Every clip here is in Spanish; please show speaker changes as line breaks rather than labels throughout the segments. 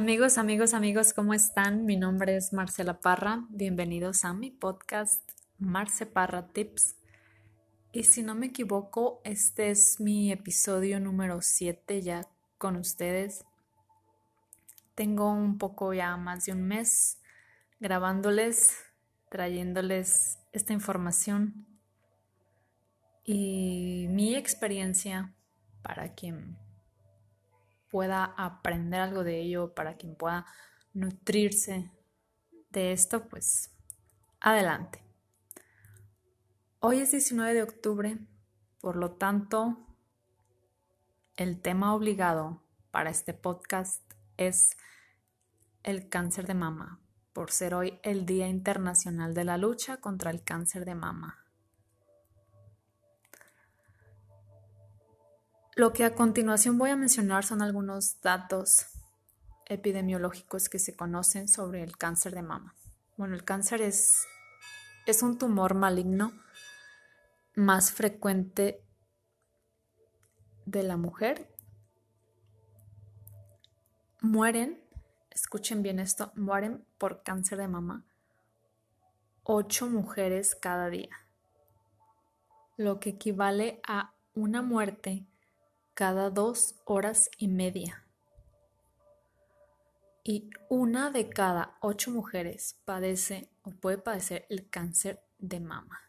Amigos, amigos, amigos, ¿cómo están? Mi nombre es Marcela Parra. Bienvenidos a mi podcast Marce Parra Tips. Y si no me equivoco, este es mi episodio número 7 ya con ustedes. Tengo un poco ya más de un mes grabándoles, trayéndoles esta información y mi experiencia para quien pueda aprender algo de ello, para quien pueda nutrirse de esto, pues adelante. Hoy es 19 de octubre, por lo tanto, el tema obligado para este podcast es el cáncer de mama, por ser hoy el Día Internacional de la Lucha contra el Cáncer de Mama. Lo que a continuación voy a mencionar son algunos datos epidemiológicos que se conocen sobre el cáncer de mama. Bueno, el cáncer es, es un tumor maligno más frecuente de la mujer. Mueren, escuchen bien esto, mueren por cáncer de mama ocho mujeres cada día, lo que equivale a una muerte cada dos horas y media. Y una de cada ocho mujeres padece o puede padecer el cáncer de mama.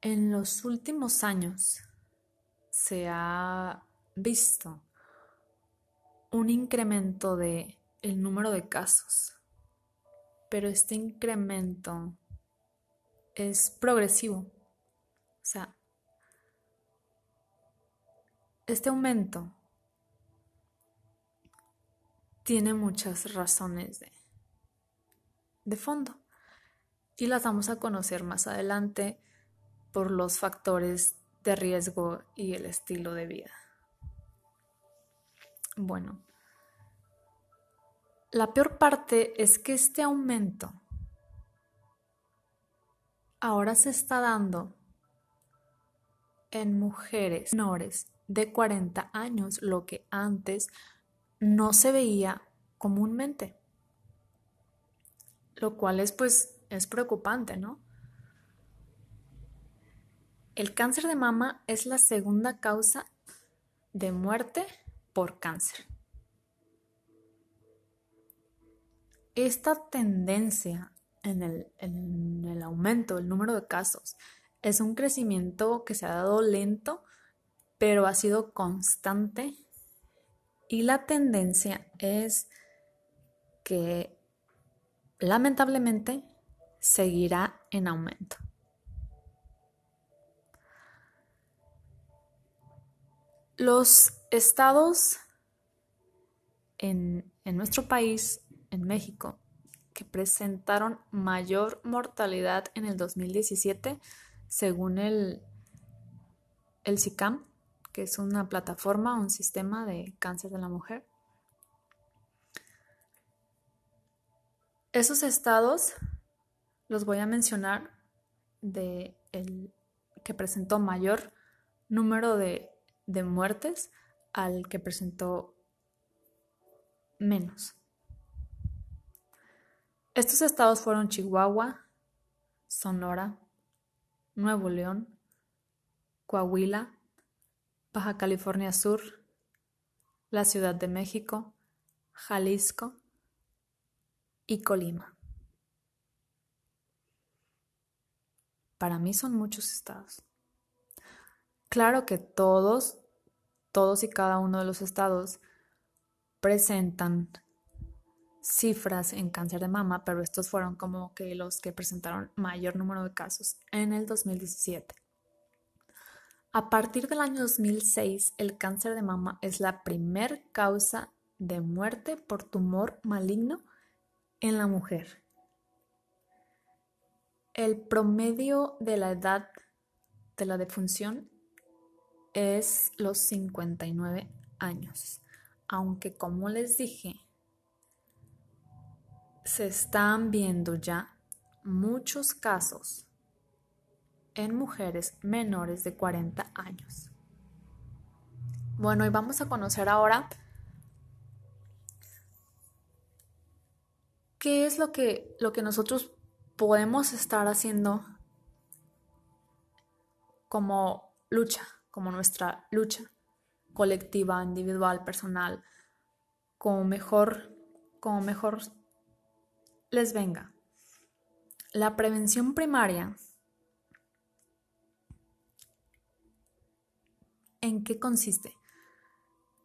En los últimos años se ha visto un incremento de el número de casos, pero este incremento es progresivo. O sea, este aumento tiene muchas razones de, de fondo y las vamos a conocer más adelante por los factores de riesgo y el estilo de vida. Bueno, la peor parte es que este aumento ahora se está dando en mujeres menores de 40 años, lo que antes no se veía comúnmente. Lo cual es pues es preocupante, ¿no? El cáncer de mama es la segunda causa de muerte por cáncer. Esta tendencia en el, en el aumento del número de casos es un crecimiento que se ha dado lento pero ha sido constante y la tendencia es que lamentablemente seguirá en aumento. Los estados en, nuestro país, en México, que presentaron mayor mortalidad en el 2017, según el, el SICAM, que es una plataforma, un sistema de cáncer de la mujer. Esos estados los voy a mencionar de el que presentó mayor número de, de muertes al que presentó menos. Estos estados fueron Chihuahua, Sonora, Nuevo León, Coahuila, Baja California Sur, la Ciudad de México, Jalisco y Colima. Para mí son muchos estados. Claro que todos, todos y cada uno de los estados presentan cifras en cáncer de mama, pero estos fueron como que los que presentaron mayor número de casos en el 2017. A partir del año 2006, el cáncer de mama es la primer causa de muerte por tumor maligno en la mujer. El promedio de la edad de la defunción es los 59 años, aunque como les dije, se están viendo ya muchos casos en mujeres menores de 40 años. Bueno, y vamos a conocer ahora qué es lo que, lo que nosotros podemos estar haciendo como lucha, como nuestra lucha colectiva, individual, personal, como mejor, como mejor les venga. La prevención primaria ¿En qué consiste?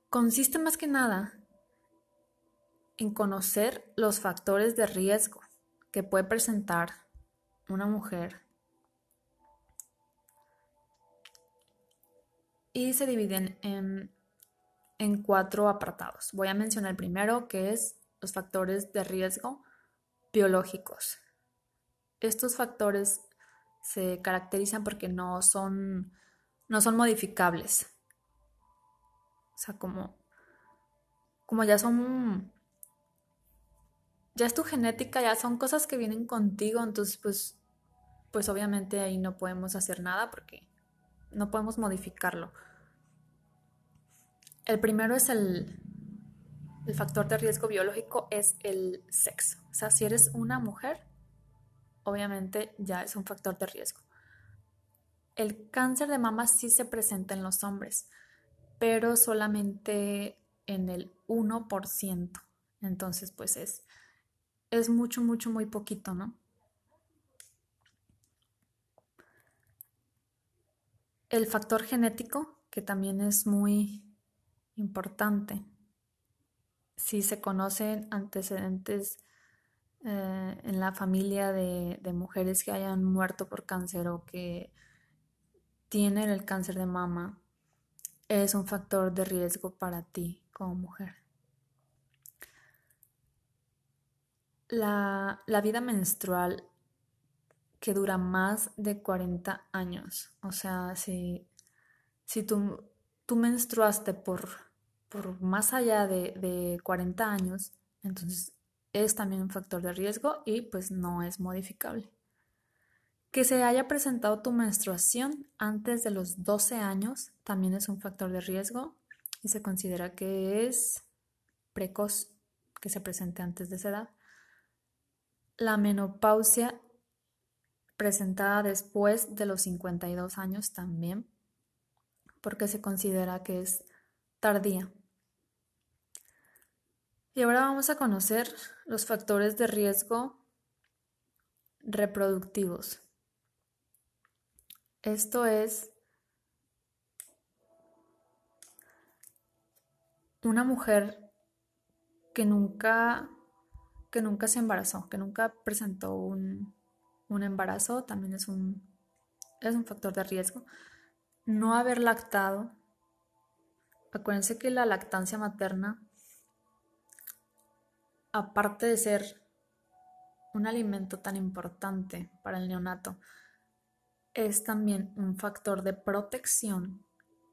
Consiste más que nada en conocer los factores de riesgo que puede presentar una mujer y se dividen en, en, cuatro apartados. Voy a mencionar el primero que es los factores de riesgo biológicos. Estos factores se caracterizan porque no son no son modificables. O sea, como, como ya son, ya es tu genética, ya son cosas que vienen contigo, entonces pues, pues obviamente ahí no podemos hacer nada porque no podemos modificarlo. El primero es el, el factor de riesgo biológico, es el sexo. O sea, si eres una mujer, obviamente ya es un factor de riesgo. El cáncer de mama sí se presenta en los hombres, pero solamente en el 1%. Entonces, pues es, es mucho, mucho, muy poquito, ¿no? El factor genético, que también es muy importante. Si se conocen antecedentes eh, en la familia de, de mujeres que hayan muerto por cáncer o que tienen el cáncer de mama es un factor de riesgo para ti como mujer. La, vida menstrual que dura más de 40 años, o sea, si, si tú, tú menstruaste por, por más allá de, de 40 años, entonces es también un factor de riesgo y pues no es modificable. Que se haya presentado tu menstruación antes de los 12 años también es un factor de riesgo y se considera que es precoz que se presente antes de esa edad. La menopausia presentada después de los 52 años también, porque se considera que es tardía. Y ahora vamos a conocer los factores de riesgo reproductivos. Esto es una mujer que nunca, que nunca se embarazó, que nunca presentó un, un embarazo, también es un, es un factor de riesgo. No haber lactado. Acuérdense que la lactancia materna, aparte de ser un alimento tan importante para el neonato, es también un factor de protección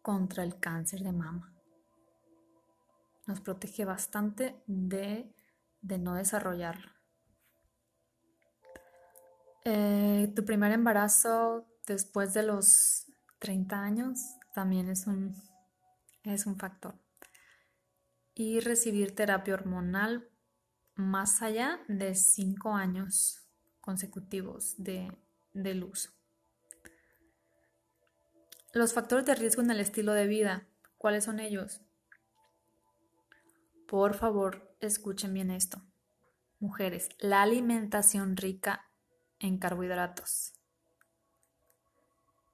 contra el cáncer de mama. Nos protege bastante de, no desarrollarlo. Eh, tu primer embarazo después de los 30 años también es un, es un factor. Y recibir terapia hormonal más allá de 5 años consecutivos de, del uso. Los factores de riesgo en el estilo de vida, ¿cuáles son ellos? Por favor, escuchen bien esto. Mujeres, la alimentación rica en carbohidratos.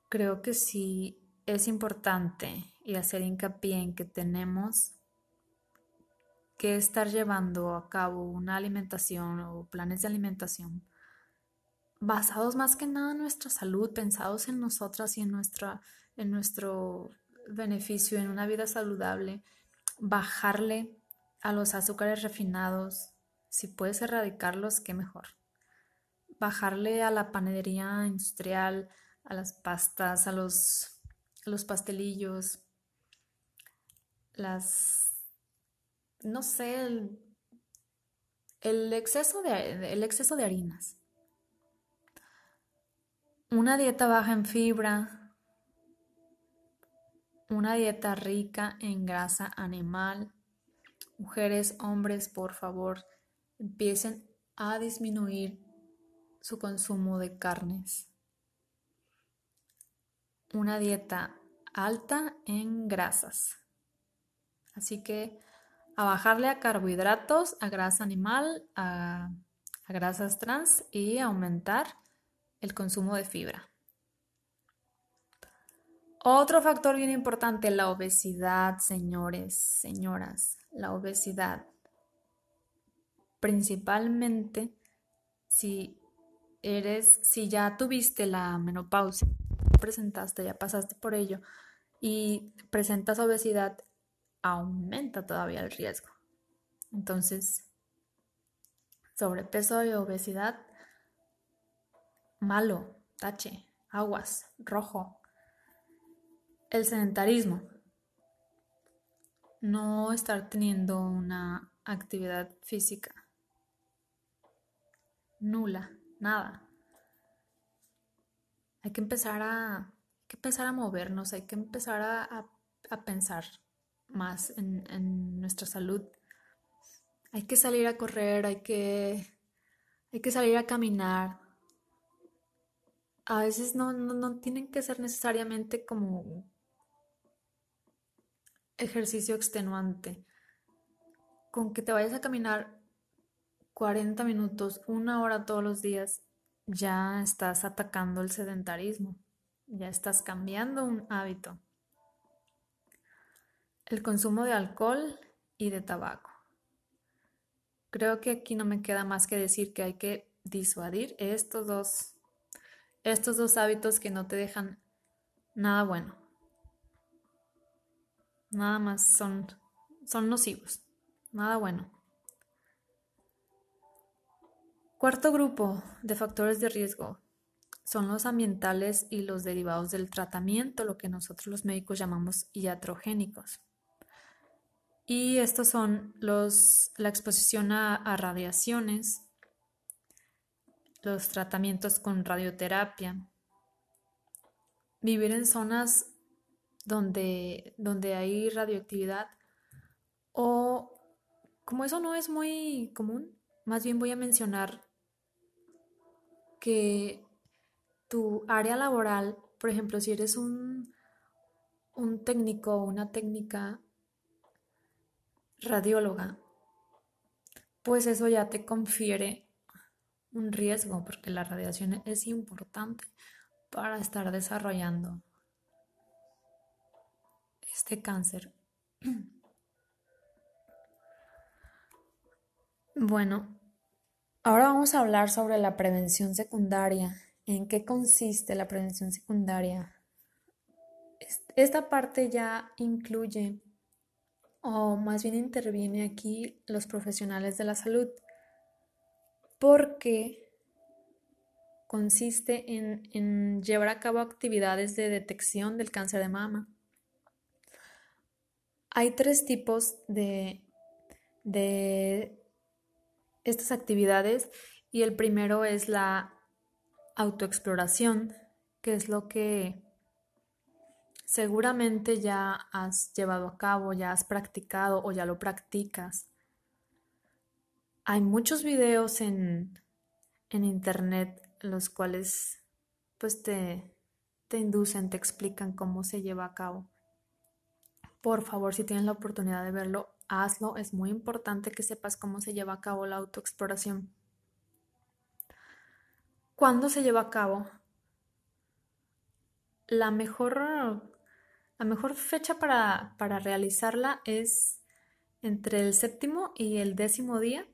Creo que sí es importante y hacer hincapié en que tenemos que estar llevando a cabo una alimentación o planes de alimentación basados más que nada en nuestra salud, pensados en nosotras y en nuestra en nuestro beneficio, en una vida saludable, bajarle a los azúcares refinados, si puedes erradicarlos, qué mejor. Bajarle a la panadería industrial, a las pastas, a los, los pastelillos, las, no sé, el, el exceso de, el exceso de harinas. Una dieta baja en fibra, una dieta rica en grasa animal. Mujeres, hombres, por favor, empiecen a disminuir su consumo de carnes. Una dieta alta en grasas. Así que a bajarle a carbohidratos, a grasa animal, a, a grasas trans y aumentar el consumo de fibra. Otro factor bien importante, la obesidad, señores, señoras, la obesidad. Principalmente si eres, si ya tuviste la menopausia, presentaste, ya pasaste por ello y presentas obesidad, aumenta todavía el riesgo. Entonces, sobrepeso y obesidad, malo, tache, aguas, rojo. El sedentarismo. No estar teniendo una actividad física nula, nada. Hay que empezar a, que empezar a movernos, hay que empezar a, pensar más en, en, nuestra salud. Hay que salir a correr, hay que, hay que salir a caminar. A veces no, no, no tienen que ser necesariamente como ejercicio extenuante. Con que te vayas a caminar 40 minutos, una hora todos los días, ya estás atacando el sedentarismo, ya estás cambiando un hábito. El consumo de alcohol y de tabaco. Creo que aquí no me queda más que decir que hay que disuadir estos dos, estos dos hábitos que no te dejan nada bueno. Nada más son, son nocivos, nada bueno. Cuarto grupo de factores de riesgo son los ambientales y los derivados del tratamiento, lo que nosotros los médicos llamamos iatrogénicos. Y estos son los, la exposición a, radiaciones, los tratamientos con radioterapia, vivir en zonas donde, donde hay radioactividad o como eso no es muy común, más bien voy a mencionar que tu área laboral, por ejemplo, si eres un, un técnico o una técnica radióloga, pues eso ya te confiere un riesgo, porque la radiación es importante para estar desarrollando este cáncer. Bueno, Ahora vamos a hablar sobre la prevención secundaria. ¿En qué consiste la prevención secundaria? Esta parte ya incluye, o más bien interviene aquí los profesionales de la salud, porque consiste en, llevar a cabo actividades de detección del cáncer de mama. Hay tres tipos de, de estas actividades y el primero es la autoexploración, que es lo que seguramente ya has llevado a cabo, ya has practicado o ya lo practicas. Hay muchos videos en, en internet los cuales pues te, te inducen, te explican cómo se lleva a cabo. Por favor, si tienes la oportunidad de verlo, hazlo. Es muy importante que sepas cómo se lleva a cabo la autoexploración. ¿Cuándo se lleva a cabo? La mejor, la mejor fecha para, realizarla es entre el séptimo y el décimo día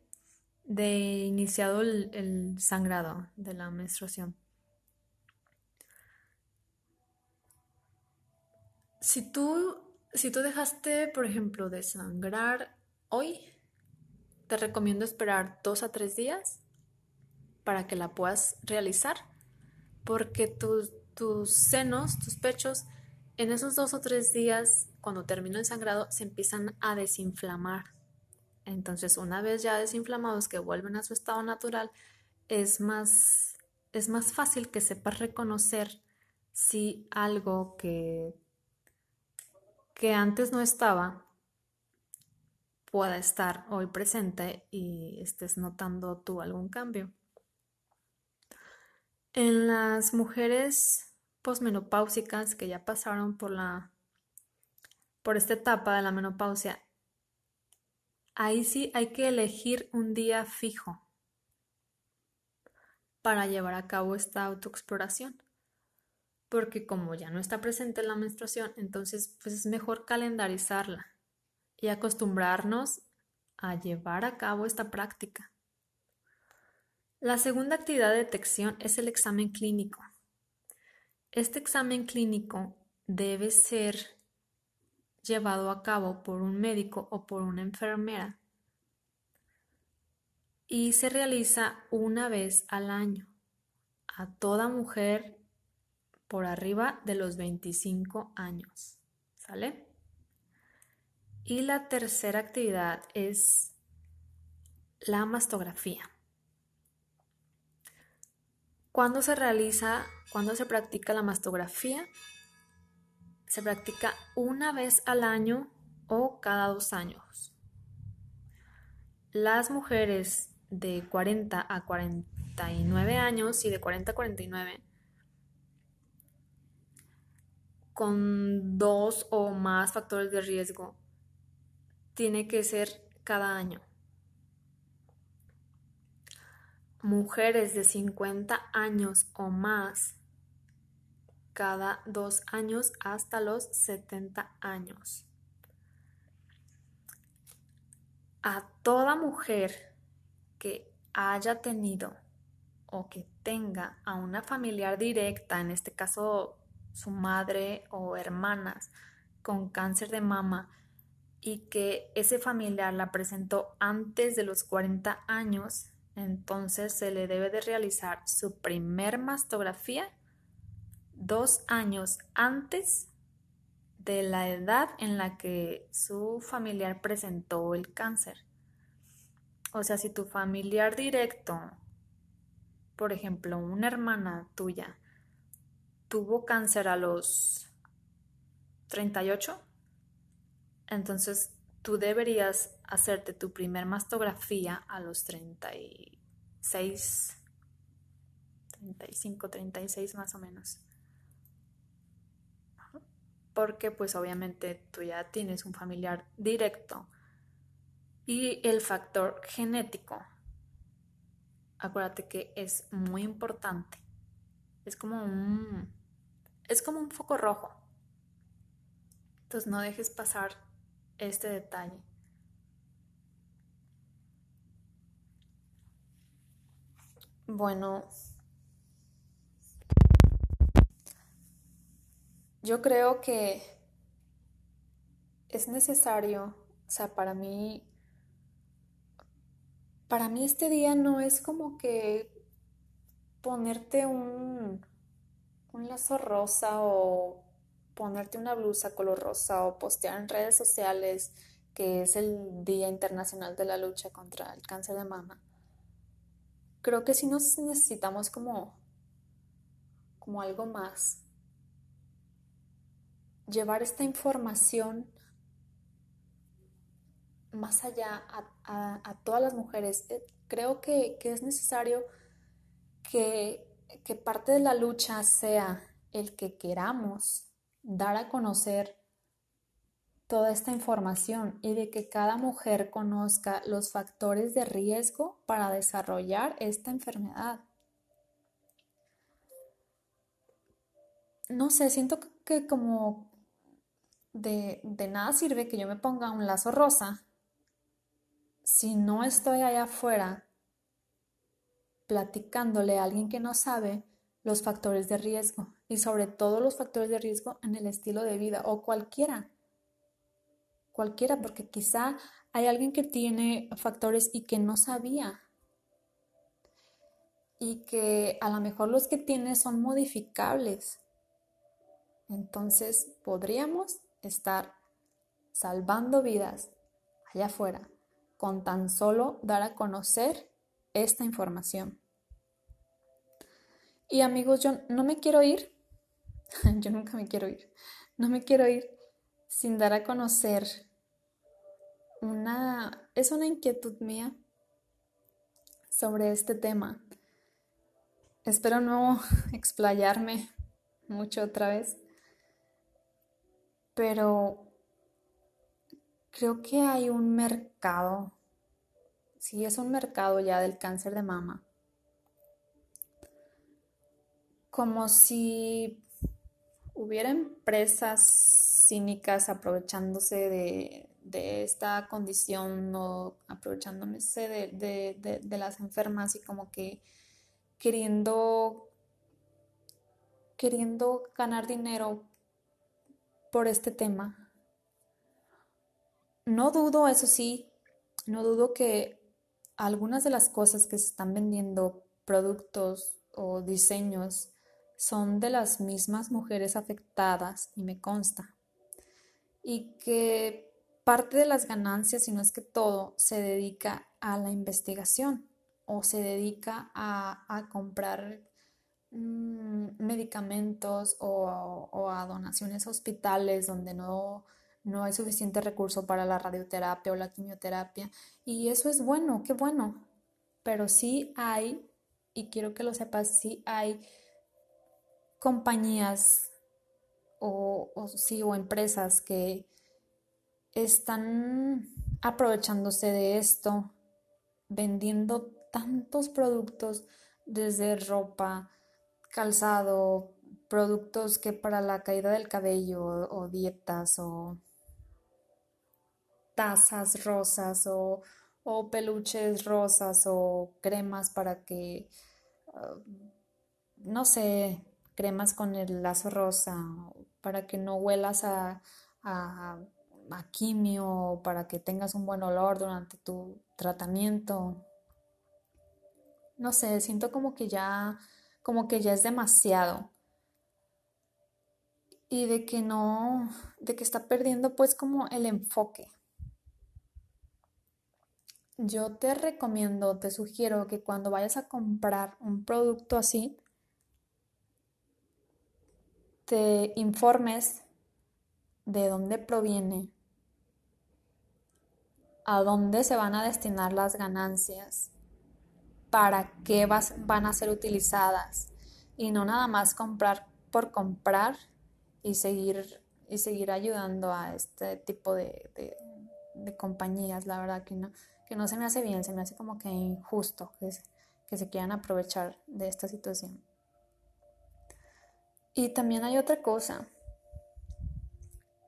de iniciado el, el sangrado de la menstruación. Si tú si tú dejaste, por ejemplo, de sangrar hoy, te recomiendo esperar dos a tres días para que la puedas realizar, porque tus, senos, tus pechos, en esos dos o tres días, cuando termina el sangrado, se empiezan a desinflamar. Entonces, una vez ya desinflamados que vuelven a su estado natural, es más, es más fácil que sepas reconocer si algo que que antes no estaba, pueda estar hoy presente y estés notando tú algún cambio. En las mujeres posmenopáusicas que ya pasaron por la por esta etapa de la menopausia, ahí sí hay que elegir un día fijo para llevar a cabo esta autoexploración. Porque como ya no está presente la menstruación, entonces pues es mejor calendarizarla y acostumbrarnos a llevar a cabo esta práctica. La segunda actividad de detección es el examen clínico. Este examen clínico debe ser llevado a cabo por un médico o por una enfermera y se realiza una vez al año a toda mujer por arriba de los 25 años. ¿Sale? Y la tercera actividad es la mastografía. ¿Cuándo se realiza, cuándo se practica la mastografía? Se practica una vez al año o cada dos años. Las mujeres de 40 a 49 años y de 40 a 49 con dos o más factores de riesgo tiene que ser cada año. Mujeres de 50 años o más cada dos años hasta los 70 años. A toda mujer que haya tenido o que tenga a una familiar directa, en este caso su madre o hermanas, con cáncer de mama, y que ese familiar la presentó antes de los 40 años, entonces se le debe de realizar su primer mastografía dos años antes de la edad en la que su familiar presentó el cáncer. O sea, si tu familiar directo, por ejemplo, una hermana tuya, tuvo cáncer a los 38, entonces, tú deberías hacerte tu primer mastografía a los 36, 35, 36 más o menos. Porque pues obviamente tú ya tienes un familiar directo. Y el factor genético, acuérdate que es muy importante. Es como un, es como un foco rojo. Entonces no dejes pasar este detalle. Bueno, yo creo que es necesario, o sea, para mí, para mí este día no es como que ponerte un, un lazo rosa o ponerte una blusa color rosa o postear en redes sociales que es el Día Internacional de la Lucha contra el Cáncer de Mama, creo que sí nos necesitamos como, como algo más. Llevar esta información más allá a, todas las mujeres. Eh, creo que, es necesario que, que parte de la lucha sea el que queramos dar a conocer toda esta información y de que cada mujer conozca los factores de riesgo para desarrollar esta enfermedad. No sé, siento que como de, de nada sirve que yo me ponga un lazo rosa si no estoy allá afuera platicándole a alguien que no sabe los factores de riesgo y sobre todo los factores de riesgo en el estilo de vida o cualquiera. Cualquiera, porque quizá hay alguien que tiene factores y que no sabía. Y que a lo mejor los que tiene son modificables. Entonces podríamos estar salvando vidas allá afuera con tan solo dar a conocer esta información. Y amigos, yo no me quiero ir, yo nunca me quiero ir, no me quiero ir sin dar a conocer una, es una inquietud mía sobre este tema. Espero no explayarme mucho otra vez, pero creo que hay un mercado, sí es un mercado ya del cáncer de mama, como si hubiera empresas cínicas aprovechándose de, esta condición o aprovechándose de, de las enfermas y como que queriendo queriendo ganar dinero por este tema. No dudo, eso sí, no dudo que algunas de las cosas que se están vendiendo, productos o diseños, son de las mismas mujeres afectadas y me consta. Y que parte de las ganancias, si no es que todo, se dedica a la investigación o se dedica a, a comprar Mm, medicamentos o, a donaciones a hospitales donde no, no hay suficiente recurso para la radioterapia o la quimioterapia. Y eso es bueno, qué bueno. Pero sí hay, y quiero que lo sepas, sí hay compañías o, o, sí, o empresas que están aprovechándose de esto, vendiendo tantos productos desde ropa, calzado, productos que para la caída del cabello o, dietas o tazas rosas o, peluches rosas o cremas para que, ah, no sé, cremas con el lazo rosa para que no huelas a, a, quimio, para que tengas un buen olor durante tu tratamiento. No sé, siento como que ya como que ya es demasiado. Y de que no, de que está perdiendo pues como el enfoque. Yo te recomiendo, te sugiero que cuando vayas a comprar un producto así, te informes de dónde proviene, a dónde se van a destinar las ganancias para qué van a ser utilizadas y no nada más comprar por comprar y seguir, y seguir ayudando a este tipo de, compañías. La verdad que no, que no se me hace bien, se me hace como que injusto que se quieran aprovechar de esta situación. Y también hay otra cosa.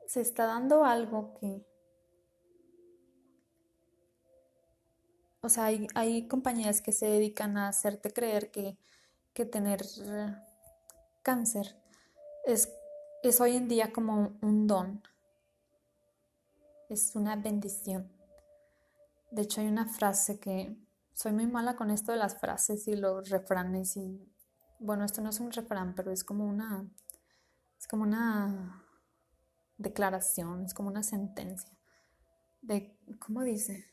Se está dando algo que o sea, hay, compañías que se dedican a hacerte creer que, tener eh, cáncer es, es hoy en día como un don, es una bendición. De hecho, hay una frase que soy muy mala con esto de las frases y los refranes y bueno, esto no es un refrán, pero es como una es como una declaración, es como una sentencia de ¿cómo dice?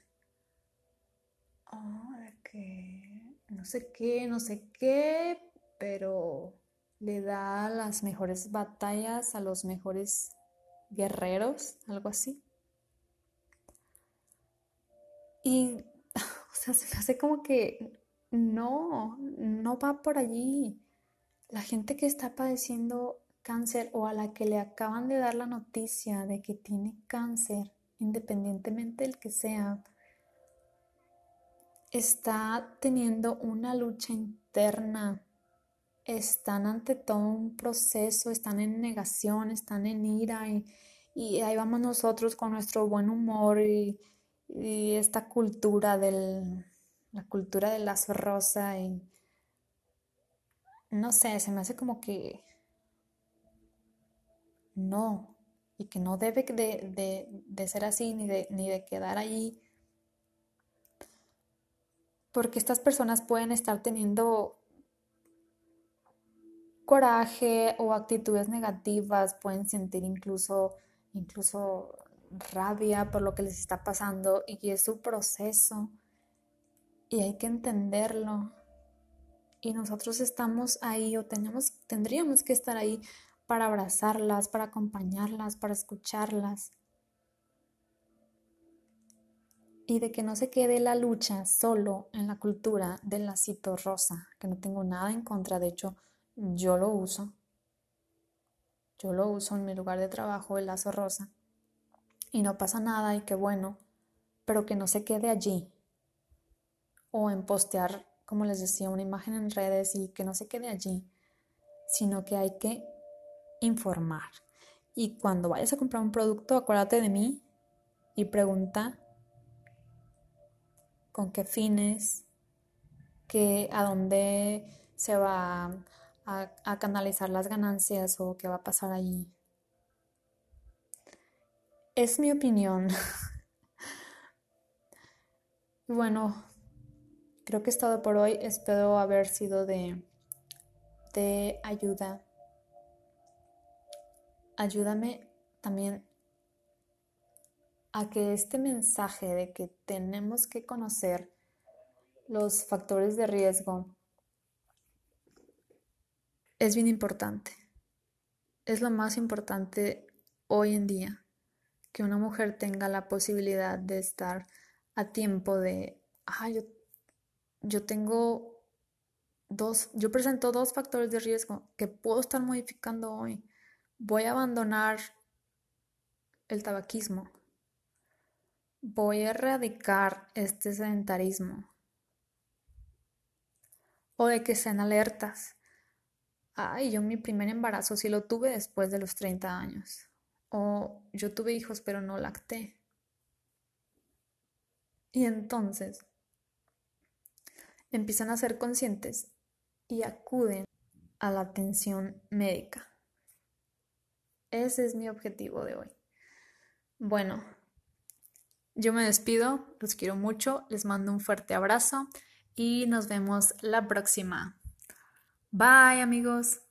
oh, que no sé qué, no sé qué, pero le da las mejores batallas a los mejores guerreros, algo así. Y, o sea, se me hace como que no, no va por allí. La gente que está padeciendo cáncer o a la que le acaban de dar la noticia de que tiene cáncer, independientemente del que sea, está teniendo una lucha interna, están ante todo un proceso, están en negación, están en ira y, ahí vamos nosotros con nuestro buen humor y, esta cultura del, la cultura del lazo rosa y no sé, se me hace como que no, y que no debe de, ser así ni de, ni de quedar ahí. Porque estas personas pueden estar teniendo coraje o actitudes negativas, pueden sentir incluso, incluso rabia por lo que les está pasando y es su proceso y hay que entenderlo. Y nosotros estamos ahí o tendríamos que estar ahí para abrazarlas, para acompañarlas, para escucharlas. y de que no se quede la lucha solo en la cultura del lacito rosa, que no tengo nada en contra, de hecho yo lo uso. Yo lo uso en mi lugar de trabajo, el lazo rosa. Y no pasa nada y qué bueno, pero que no se quede allí. O en postear, como les decía, una imagen en redes y que no se quede allí, sino que hay que informar. Y cuando vayas a comprar un producto, acuérdate de mí y pregunta con qué fines, a dónde se va a, a canalizar las ganancias o qué va a pasar ahí. Es mi opinión. bueno, creo que es todo por hoy. Espero haber sido de, de ayuda. Ayúdame también a que este mensaje de que tenemos que conocer los factores de riesgo es bien importante. Es lo más importante hoy en día que una mujer tenga la posibilidad de estar a tiempo de, ah, yo, yo tengo dos, yo presento dos factores de riesgo que puedo estar modificando hoy. Voy a abandonar el tabaquismo voy a erradicar este sedentarismo. O de que sean alertas. Ay, yo mi primer embarazo sí lo tuve después de los 30 años. O yo tuve hijos pero no lacté. Y entonces empiezan a ser conscientes y acuden a la atención médica. Ese es mi objetivo de hoy. Bueno, yo me despido, los quiero mucho, les mando un fuerte abrazo y nos vemos la próxima. Bye amigos.